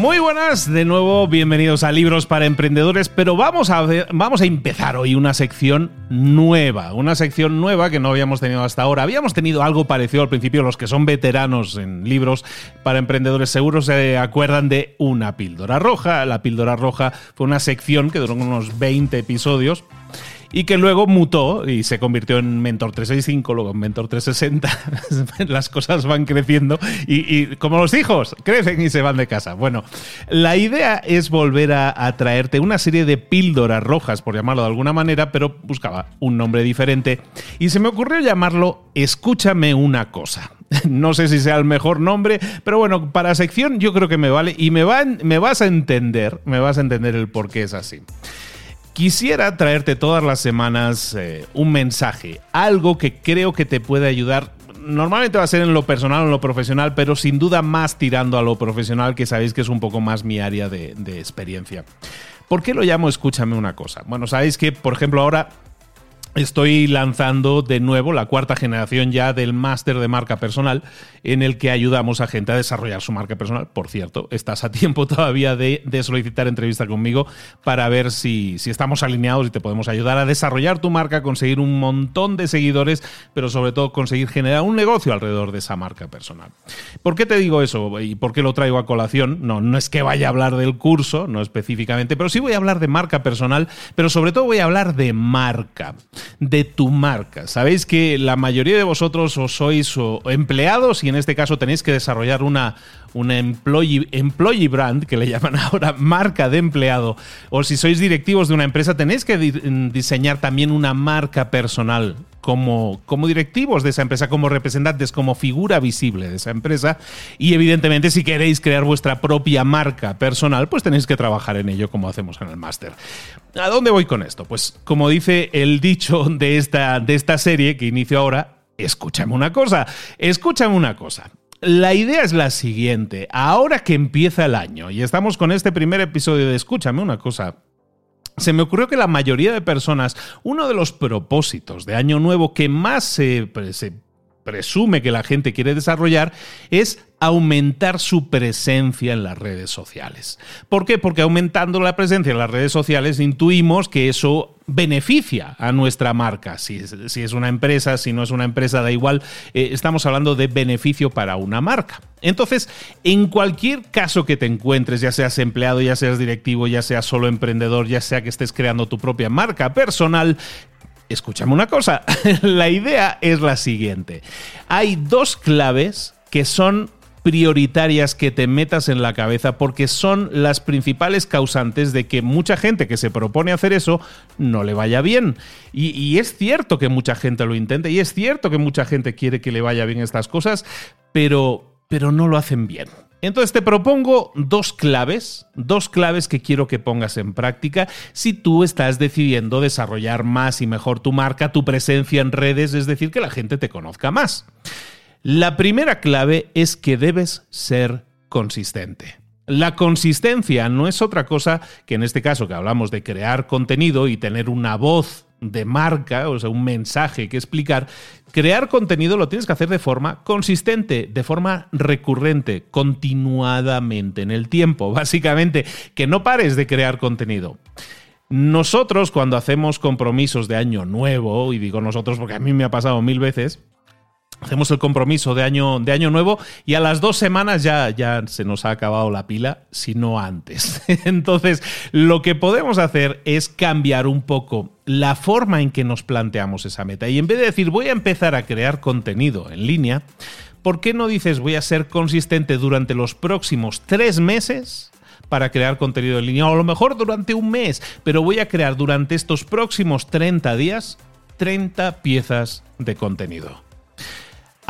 Muy buenas, de nuevo bienvenidos a Libros para Emprendedores, pero vamos a, ver, vamos a empezar hoy una sección nueva, una sección nueva que no habíamos tenido hasta ahora. Habíamos tenido algo parecido al principio, los que son veteranos en libros para emprendedores seguros se acuerdan de una píldora roja. La píldora roja fue una sección que duró unos 20 episodios y que luego mutó y se convirtió en Mentor 365, luego en Mentor 360. Las cosas van creciendo y, como los hijos, crecen y se van de casa. Bueno, la idea es volver a, traerte una serie de píldoras rojas, por llamarlo de alguna manera, pero buscaba un nombre diferente y se me ocurrió llamarlo Escúchame una cosa. No sé si sea el mejor nombre, pero bueno, para sección yo creo que me vale y me, va, me vas a entender, me vas a entender el por qué es así. Quisiera traerte todas las semanas eh, un mensaje, algo que creo que te puede ayudar. Normalmente va a ser en lo personal o en lo profesional, pero sin duda más tirando a lo profesional, que sabéis que es un poco más mi área de, de experiencia. ¿Por qué lo llamo Escúchame una cosa? Bueno, sabéis que, por ejemplo, ahora Estoy lanzando de nuevo la cuarta generación ya del máster de marca personal en el que ayudamos a gente a desarrollar su marca personal. Por cierto, estás a tiempo todavía de, solicitar entrevista conmigo para ver si, si, estamos alineados y te podemos ayudar a desarrollar tu marca, conseguir un montón de seguidores, pero sobre todo conseguir generar un negocio alrededor de esa marca personal. ¿Por qué te digo eso y por qué lo traigo a colación? No, no es que vaya a hablar del curso, no específicamente, pero sí voy a hablar de marca personal, pero sobre todo voy a hablar de marca de tu marca. Sabéis que la mayoría de vosotros os sois empleados y en este caso tenéis que desarrollar una, una employee, employee brand, que le llaman ahora marca de empleado, o si sois directivos de una empresa, tenéis que diseñar también una marca personal como, como directivos de esa empresa, como representantes, como figura visible de esa empresa. Y evidentemente, si queréis crear vuestra propia marca personal, pues tenéis que trabajar en ello como hacemos en el máster. ¿A dónde voy con esto? Pues como dice el dicho de esta, de esta serie que inicio ahora, escúchame una cosa, escúchame una cosa. La idea es la siguiente, ahora que empieza el año y estamos con este primer episodio de Escúchame una cosa, se me ocurrió que la mayoría de personas, uno de los propósitos de Año Nuevo que más se, presume que la gente quiere desarrollar es aumentar su presencia en las redes sociales. ¿Por qué? Porque aumentando la presencia en las redes sociales intuimos que eso beneficia a nuestra marca. Si es, una empresa, si no es una empresa, da igual. Eh, estamos hablando de beneficio para una marca. Entonces, en cualquier caso que te encuentres, ya seas empleado, ya seas directivo, ya seas solo emprendedor, ya sea que estés creando tu propia marca personal, escúchame una cosa, la idea es la siguiente. Hay dos claves que son prioritarias que te metas en la cabeza porque son las principales causantes de que mucha gente que se propone hacer eso no le vaya bien. Y, es cierto que mucha gente lo intenta y es cierto que mucha gente quiere que le vaya bien estas cosas, pero, pero no lo hacen bien. Entonces te propongo dos claves, dos claves que quiero que pongas en práctica si tú estás decidiendo desarrollar más y mejor tu marca, tu presencia en redes, es decir, que la gente te conozca más. La primera clave es que debes ser consistente. La consistencia no es otra cosa que en este caso que hablamos de crear contenido y tener una voz de marca, o sea, un mensaje que explicar, crear contenido lo tienes que hacer de forma consistente, de forma recurrente, continuadamente en el tiempo, básicamente, que no pares de crear contenido. Nosotros cuando hacemos compromisos de año nuevo, y digo nosotros porque a mí me ha pasado mil veces, Hacemos el compromiso de año, de año nuevo y a las dos semanas ya, ya se nos ha acabado la pila, si no antes. Entonces, lo que podemos hacer es cambiar un poco la forma en que nos planteamos esa meta. Y en vez de decir voy a empezar a crear contenido en línea, ¿por qué no dices voy a ser consistente durante los próximos tres meses? para crear contenido en línea, o a lo mejor durante un mes, pero voy a crear durante estos próximos 30 días 30 piezas de contenido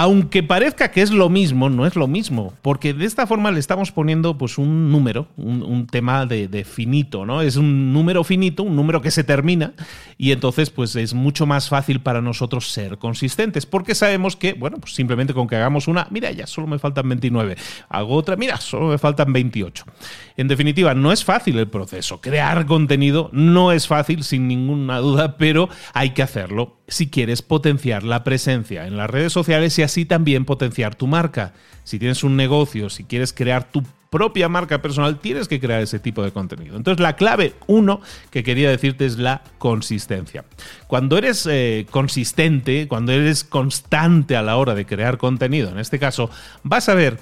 aunque parezca que es lo mismo, no es lo mismo, porque de esta forma le estamos poniendo pues un número, un, tema de, finito, ¿no? Es un número finito, un número que se termina, y entonces pues es mucho más fácil para nosotros ser consistentes, porque sabemos que, bueno, pues simplemente con que hagamos una, mira, ya solo me faltan 29, hago otra, mira, solo me faltan 28. En definitiva, no es fácil el proceso, crear contenido no es fácil, sin ninguna duda, pero hay que hacerlo si quieres potenciar la presencia en las redes sociales y así también potenciar tu marca. Si tienes un negocio, si quieres crear tu propia marca personal, tienes que crear ese tipo de contenido. Entonces, la clave uno que quería decirte es la consistencia. Cuando eres eh, consistente, cuando eres constante a la hora de crear contenido, en este caso, vas a ver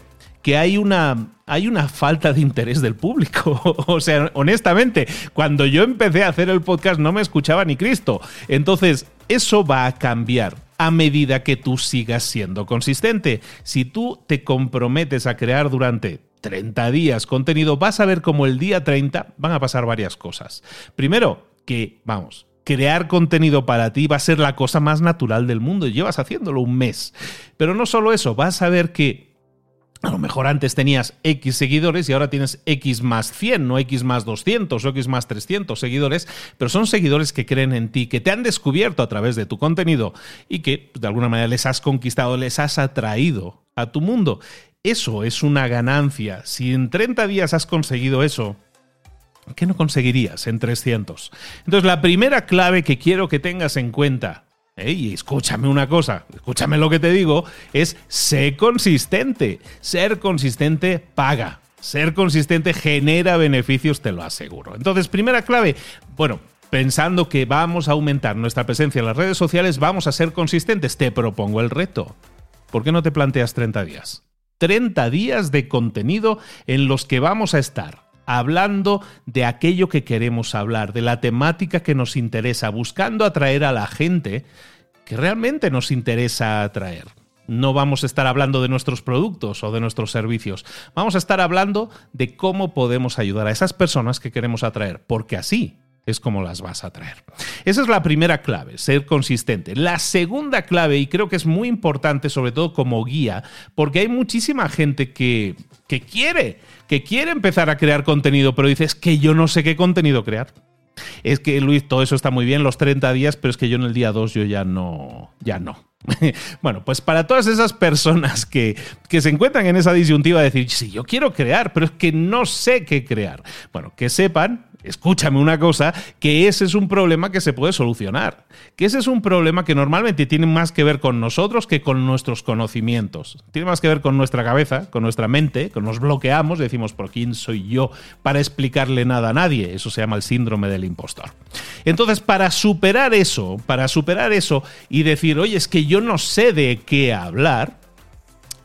que hay una, hay una falta de interés del público. o sea, honestamente, cuando yo empecé a hacer el podcast no me escuchaba ni Cristo. Entonces, eso va a cambiar a medida que tú sigas siendo consistente. Si tú te comprometes a crear durante 30 días contenido, vas a ver como el día 30 van a pasar varias cosas. Primero, que, vamos, crear contenido para ti va a ser la cosa más natural del mundo. Llevas haciéndolo un mes. Pero no solo eso, vas a ver que a lo mejor antes tenías X seguidores y ahora tienes X más 100, no X más 200 o X más 300 seguidores, pero son seguidores que creen en ti, que te han descubierto a través de tu contenido y que pues, de alguna manera les has conquistado, les has atraído a tu mundo. Eso es una ganancia. Si en 30 días has conseguido eso, ¿qué no conseguirías en 300? Entonces la primera clave que quiero que tengas en cuenta y escúchame una cosa, escúchame lo que te digo, es ser consistente. Ser consistente paga. Ser consistente genera beneficios, te lo aseguro. Entonces, primera clave, bueno, pensando que vamos a aumentar nuestra presencia en las redes sociales, vamos a ser consistentes. Te propongo el reto. ¿Por qué no te planteas 30 días? 30 días de contenido en los que vamos a estar hablando de aquello que queremos hablar, de la temática que nos interesa, buscando atraer a la gente que realmente nos interesa atraer. No vamos a estar hablando de nuestros productos o de nuestros servicios. Vamos a estar hablando de cómo podemos ayudar a esas personas que queremos atraer, porque así es como las vas a atraer. Esa es la primera clave, ser consistente. La segunda clave, y creo que es muy importante, sobre todo como guía, porque hay muchísima gente que, que quiere que quiere empezar a crear contenido, pero dices que yo no sé qué contenido crear. Es que Luis, todo eso está muy bien, los 30 días, pero es que yo en el día 2 yo ya no, ya no. Bueno, pues para todas esas personas que, que, se encuentran en esa disyuntiva de decir, sí, yo quiero crear, pero es que no sé qué crear. Bueno, que sepan escúchame una cosa, que ese es un problema que se puede solucionar. Que ese es un problema que normalmente tiene más que ver con nosotros que con nuestros conocimientos. Tiene más que ver con nuestra cabeza, con nuestra mente, que nos bloqueamos, decimos, ¿por quién soy yo para explicarle nada a nadie? Eso se llama el síndrome del impostor. Entonces, para superar eso, para superar eso y decir, oye, es que yo no sé de qué hablar,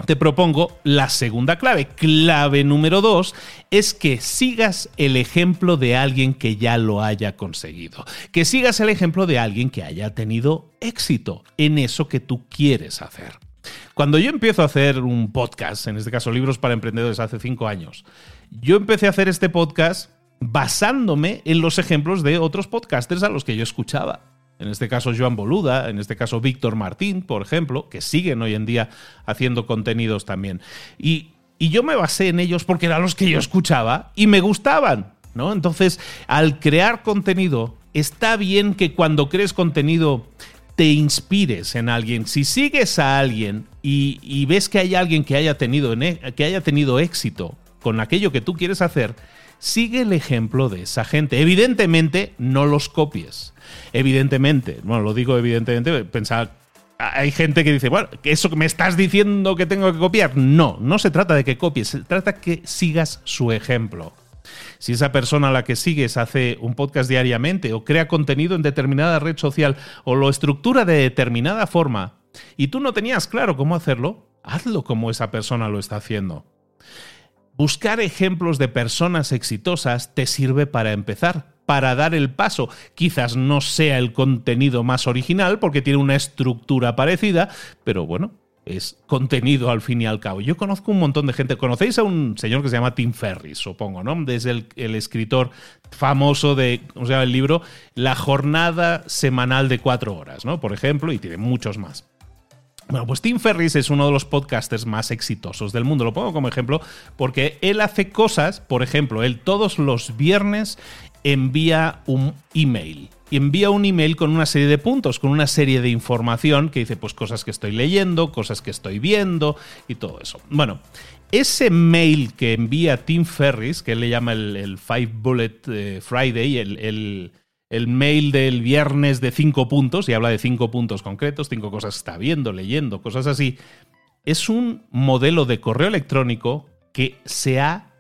te propongo la segunda clave. Clave número dos es que sigas el ejemplo de alguien que ya lo haya conseguido. Que sigas el ejemplo de alguien que haya tenido éxito en eso que tú quieres hacer. Cuando yo empiezo a hacer un podcast, en este caso Libros para Emprendedores hace cinco años, yo empecé a hacer este podcast basándome en los ejemplos de otros podcasters a los que yo escuchaba. En este caso Joan Boluda, en este caso Víctor Martín, por ejemplo, que siguen hoy en día haciendo contenidos también. Y, y yo me basé en ellos porque eran los que yo escuchaba y me gustaban. ¿no? Entonces, al crear contenido, está bien que cuando crees contenido te inspires en alguien. Si sigues a alguien y, ves que hay alguien que haya, tenido, e, que haya tenido éxito con aquello que tú quieres hacer, sigue el ejemplo de esa gente. Evidentemente, no los copies. Evidentemente, bueno, lo digo evidentemente, pensar hay gente que dice, bueno, eso que me estás diciendo que tengo que copiar. No, no se trata de que copies, se trata que sigas su ejemplo. Si esa persona a la que sigues hace un podcast diariamente o crea contenido en determinada red social o lo estructura de determinada forma y tú no tenías claro cómo hacerlo, hazlo como esa persona lo está haciendo. Buscar ejemplos de personas exitosas te sirve para empezar, para dar el paso. Quizás no sea el contenido más original porque tiene una estructura parecida, pero bueno, es contenido al fin y al cabo. Yo conozco un montón de gente. ¿Conocéis a un señor que se llama Tim Ferris, supongo, ¿no? Es el, escritor famoso de, o sea, el libro La jornada semanal de cuatro horas, ¿no? Por ejemplo, y tiene muchos más. Bueno, pues Tim Ferris es uno de los podcasters más exitosos del mundo. Lo pongo como ejemplo porque él hace cosas, por ejemplo, él todos los viernes envía un email y envía un email con una serie de puntos, con una serie de información que dice pues cosas que estoy leyendo, cosas que estoy viendo y todo eso. Bueno, ese mail que envía Tim Ferris, que él le llama el, Five Bullet eh, Friday, el, el, mail del viernes de cinco puntos, y habla de cinco puntos concretos, cinco cosas que está viendo, leyendo, cosas así, es un modelo de correo electrónico que se ha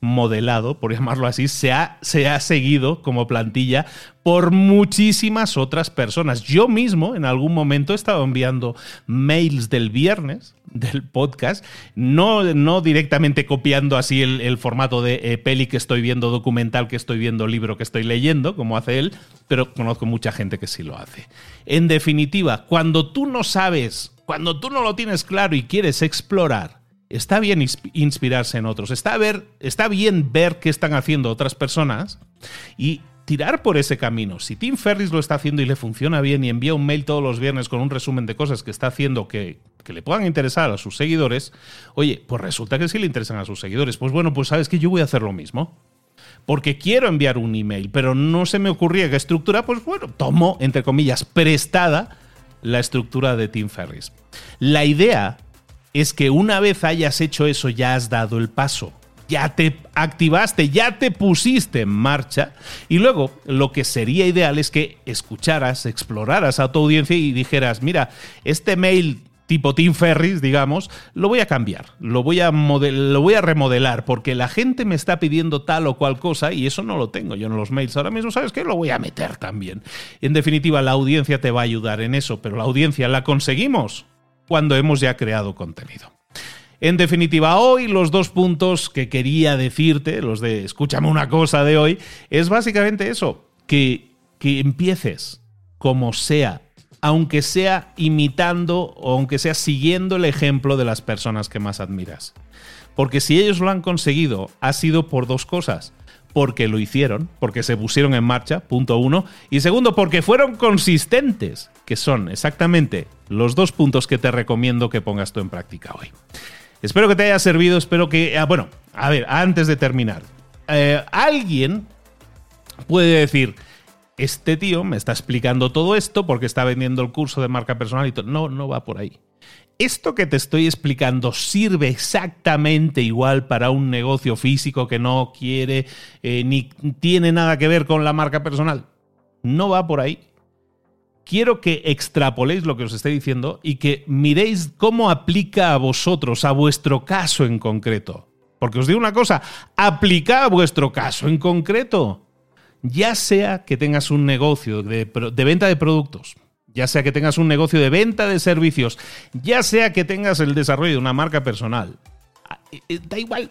modelado, por llamarlo así, se ha, se ha seguido como plantilla por muchísimas otras personas. Yo mismo en algún momento he estado enviando mails del viernes del podcast, no, no directamente copiando así el, formato de eh, peli que estoy viendo, documental que estoy viendo, libro que estoy leyendo, como hace él, pero conozco mucha gente que sí lo hace. En definitiva, cuando tú no sabes, cuando tú no lo tienes claro y quieres explorar, está bien inspirarse en otros, está, ver, está bien ver qué están haciendo otras personas y tirar por ese camino. Si Tim Ferris lo está haciendo y le funciona bien y envía un mail todos los viernes con un resumen de cosas que está haciendo que, que le puedan interesar a sus seguidores, oye, pues resulta que sí le interesan a sus seguidores. Pues bueno, pues sabes que yo voy a hacer lo mismo. Porque quiero enviar un email, pero no se me ocurría qué estructura, pues bueno, tomo, entre comillas, prestada la estructura de Tim Ferris. La idea es que una vez hayas hecho eso ya has dado el paso. Ya te activaste, ya te pusiste en marcha. Y luego lo que sería ideal es que escucharas, exploraras a tu audiencia y dijeras, mira, este mail tipo Tim Ferris, digamos, lo voy a cambiar, lo voy a, lo voy a remodelar, porque la gente me está pidiendo tal o cual cosa y eso no lo tengo yo en los mails. Ahora mismo, ¿sabes qué? Lo voy a meter también. En definitiva, la audiencia te va a ayudar en eso, pero la audiencia la conseguimos cuando hemos ya creado contenido. En definitiva, hoy los dos puntos que quería decirte, los de escúchame una cosa de hoy, es básicamente eso, que, que empieces como sea, aunque sea imitando o aunque sea siguiendo el ejemplo de las personas que más admiras. Porque si ellos lo han conseguido, ha sido por dos cosas porque lo hicieron, porque se pusieron en marcha, punto uno, y segundo, porque fueron consistentes, que son exactamente los dos puntos que te recomiendo que pongas tú en práctica hoy. Espero que te haya servido, espero que... Ah, bueno, a ver, antes de terminar, eh, alguien puede decir, este tío me está explicando todo esto porque está vendiendo el curso de marca personal y todo. No, no va por ahí esto que te estoy explicando sirve exactamente igual para un negocio físico que no quiere eh, ni tiene nada que ver con la marca personal. No va por ahí. Quiero que extrapoléis lo que os estoy diciendo y que miréis cómo aplica a vosotros, a vuestro caso en concreto. Porque os digo una cosa, aplica a vuestro caso en concreto. Ya sea que tengas un negocio de, de venta de productos, ya sea que tengas un negocio de venta de servicios, ya sea que tengas el desarrollo de una marca personal, eh, eh, da igual,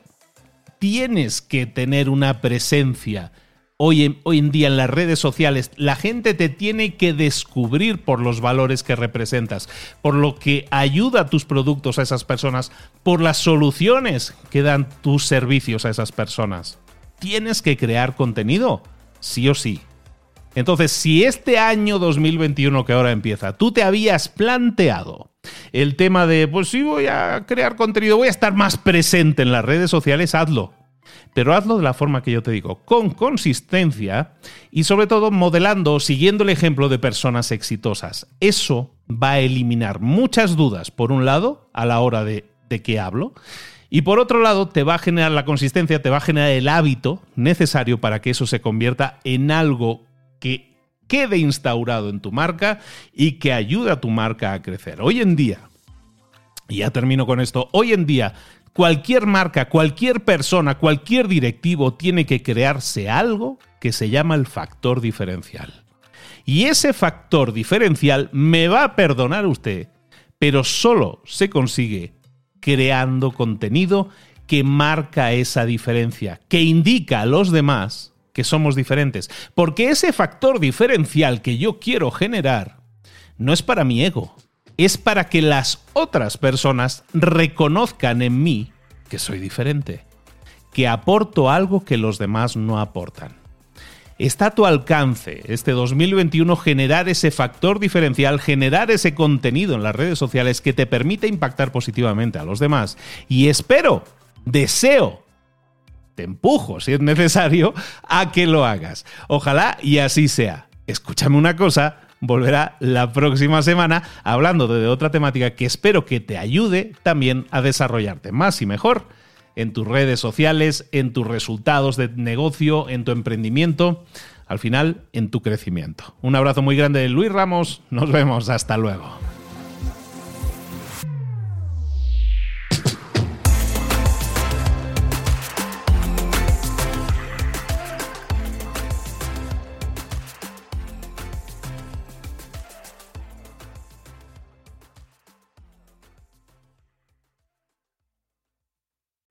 tienes que tener una presencia Hoy hoy en, día en las redes sociales, la gente te tiene que descubrir por los valores que representas, por lo que ayuda tus productos a esas personas, por las soluciones que dan tus servicios a esas personas. Tienes que crear contenido, sí o sí. Entonces, si este año 2021 que ahora empieza, tú te habías planteado el tema de, pues sí, voy a crear contenido, voy a estar más presente en las redes sociales, hazlo. Pero hazlo de la forma que yo te digo, con consistencia y sobre todo modelando, siguiendo el ejemplo de personas exitosas. Eso va a eliminar muchas dudas, por un lado, a la hora de, de qué hablo, y por otro lado, te va a generar la consistencia, te va a generar el hábito necesario para que eso se convierta en algo que quede instaurado en tu marca y que ayude a tu marca a crecer. Hoy en día, y ya termino con esto, hoy en día cualquier marca, cualquier persona, cualquier directivo tiene que crearse algo que se llama el factor diferencial. Y ese factor diferencial me va a perdonar usted, pero solo se consigue creando contenido que marca esa diferencia, que indica a los demás que somos diferentes. Porque ese factor diferencial que yo quiero generar no es para mi ego, es para que las otras personas reconozcan en mí que soy diferente, que aporto algo que los demás no aportan. Está a tu alcance este 2021 generar ese factor diferencial, generar ese contenido en las redes sociales que te permite impactar positivamente a los demás. Y espero, deseo te empujo, si es necesario, a que lo hagas. Ojalá y así sea. Escúchame una cosa, volverá la próxima semana hablando de otra temática que espero que te ayude también a desarrollarte más y mejor en tus redes sociales, en tus resultados de negocio, en tu emprendimiento, al final en tu crecimiento. Un abrazo muy grande de Luis Ramos, nos vemos, hasta luego.